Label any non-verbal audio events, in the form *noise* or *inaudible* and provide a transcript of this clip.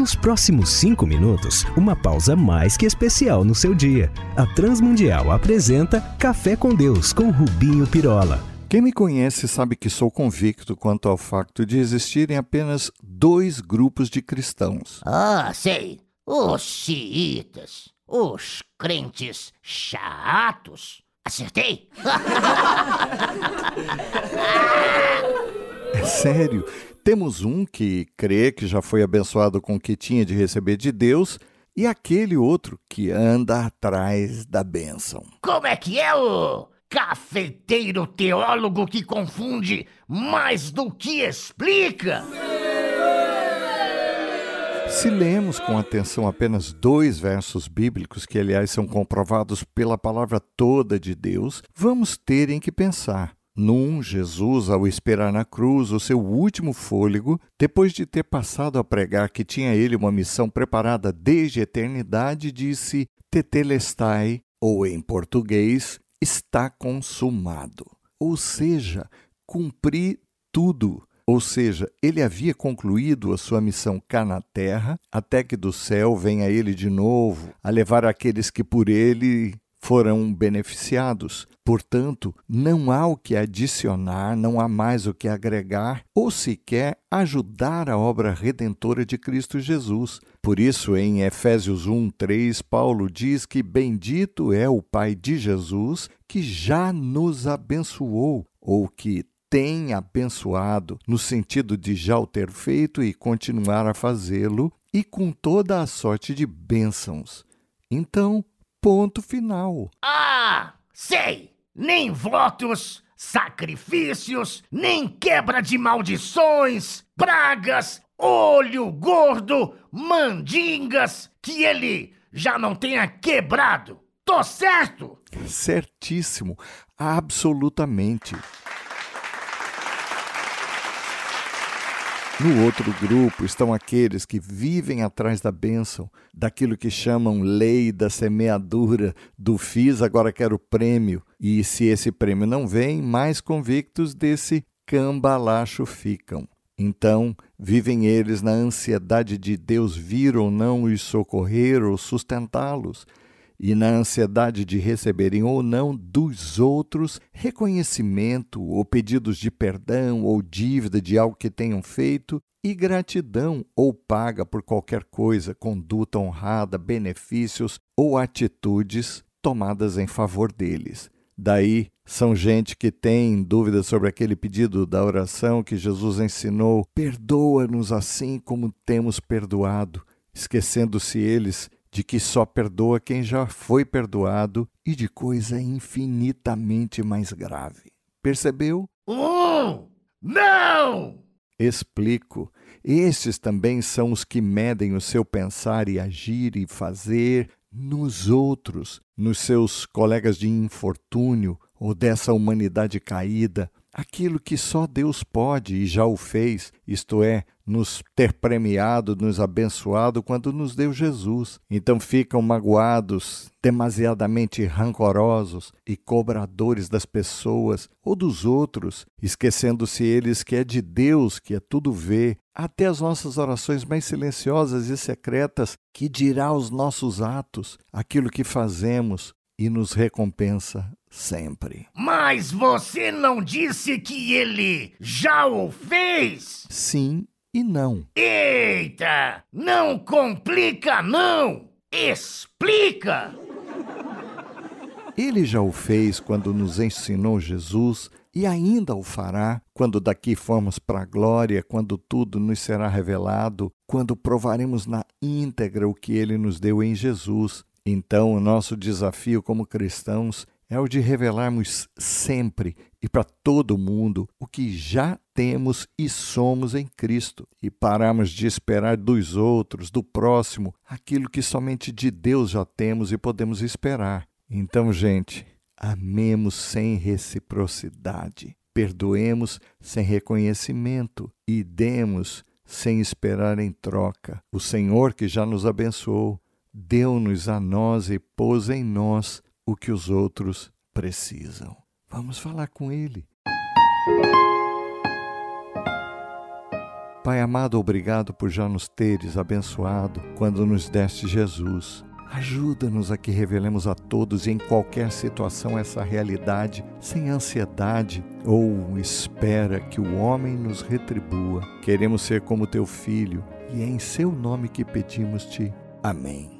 Nos próximos cinco minutos, uma pausa mais que especial no seu dia. A Transmundial apresenta Café com Deus com Rubinho Pirola. Quem me conhece sabe que sou convicto quanto ao facto de existirem apenas dois grupos de cristãos. Ah, sei. Os xiitas, os crentes chatos. Acertei? *laughs* É sério. Temos um que crê que já foi abençoado com o que tinha de receber de Deus e aquele outro que anda atrás da bênção. Como é que é o cafeteiro teólogo que confunde mais do que explica? Se lemos com atenção apenas dois versos bíblicos, que aliás são comprovados pela palavra toda de Deus, vamos ter em que pensar. Num, Jesus, ao esperar na cruz o seu último fôlego, depois de ter passado a pregar que tinha ele uma missão preparada desde a eternidade, disse: Tetelestai, ou em português, está consumado. Ou seja, cumpri tudo. Ou seja, ele havia concluído a sua missão cá na terra, até que do céu venha ele de novo a levar aqueles que por ele foram beneficiados. Portanto, não há o que adicionar, não há mais o que agregar ou sequer ajudar a obra redentora de Cristo Jesus. Por isso, em Efésios 1, 3, Paulo diz que bendito é o Pai de Jesus que já nos abençoou, ou que tem abençoado, no sentido de já o ter feito e continuar a fazê-lo, e com toda a sorte de bênçãos. Então, Ponto final. Ah, sei! Nem votos, sacrifícios, nem quebra de maldições, pragas, olho gordo, mandingas, que ele já não tenha quebrado. Tô certo? Certíssimo, absolutamente. No outro grupo estão aqueles que vivem atrás da bênção, daquilo que chamam lei da semeadura, do fiz, agora quero prêmio. E se esse prêmio não vem, mais convictos desse cambalacho ficam. Então, vivem eles na ansiedade de Deus vir ou não os socorrer ou sustentá-los e na ansiedade de receberem ou não dos outros reconhecimento ou pedidos de perdão ou dívida de algo que tenham feito e gratidão ou paga por qualquer coisa, conduta honrada, benefícios ou atitudes tomadas em favor deles. Daí são gente que tem dúvidas sobre aquele pedido da oração que Jesus ensinou: perdoa-nos assim como temos perdoado, esquecendo-se eles de que só perdoa quem já foi perdoado e de coisa infinitamente mais grave. Percebeu? Um! Não! Explico. Estes também são os que medem o seu pensar e agir e fazer nos outros, nos seus colegas de infortúnio ou dessa humanidade caída, aquilo que só Deus pode e já o fez, isto é, nos ter premiado, nos abençoado quando nos deu Jesus. Então ficam magoados, demasiadamente rancorosos e cobradores das pessoas ou dos outros, esquecendo-se eles que é de Deus que é tudo vê, até as nossas orações mais silenciosas e secretas, que dirá os nossos atos, aquilo que fazemos e nos recompensa sempre. Mas você não disse que ele já o fez? Sim e não. Eita! Não complica, não! Explica! Ele já o fez quando nos ensinou Jesus e ainda o fará quando daqui formos para a glória, quando tudo nos será revelado, quando provaremos na íntegra o que ele nos deu em Jesus. Então, o nosso desafio como cristãos é o de revelarmos sempre e para todo mundo o que já temos e somos em Cristo e pararmos de esperar dos outros, do próximo, aquilo que somente de Deus já temos e podemos esperar. Então, gente, amemos sem reciprocidade, perdoemos sem reconhecimento e demos sem esperar em troca. O Senhor que já nos abençoou, deu-nos a nós e pôs em nós o que os outros precisam. Vamos falar com Ele. Pai amado, obrigado por já nos teres abençoado quando nos deste Jesus. Ajuda-nos a que revelemos a todos em qualquer situação essa realidade, sem ansiedade ou espera que o homem nos retribua. Queremos ser como teu filho e é em seu nome que pedimos-te. Amém.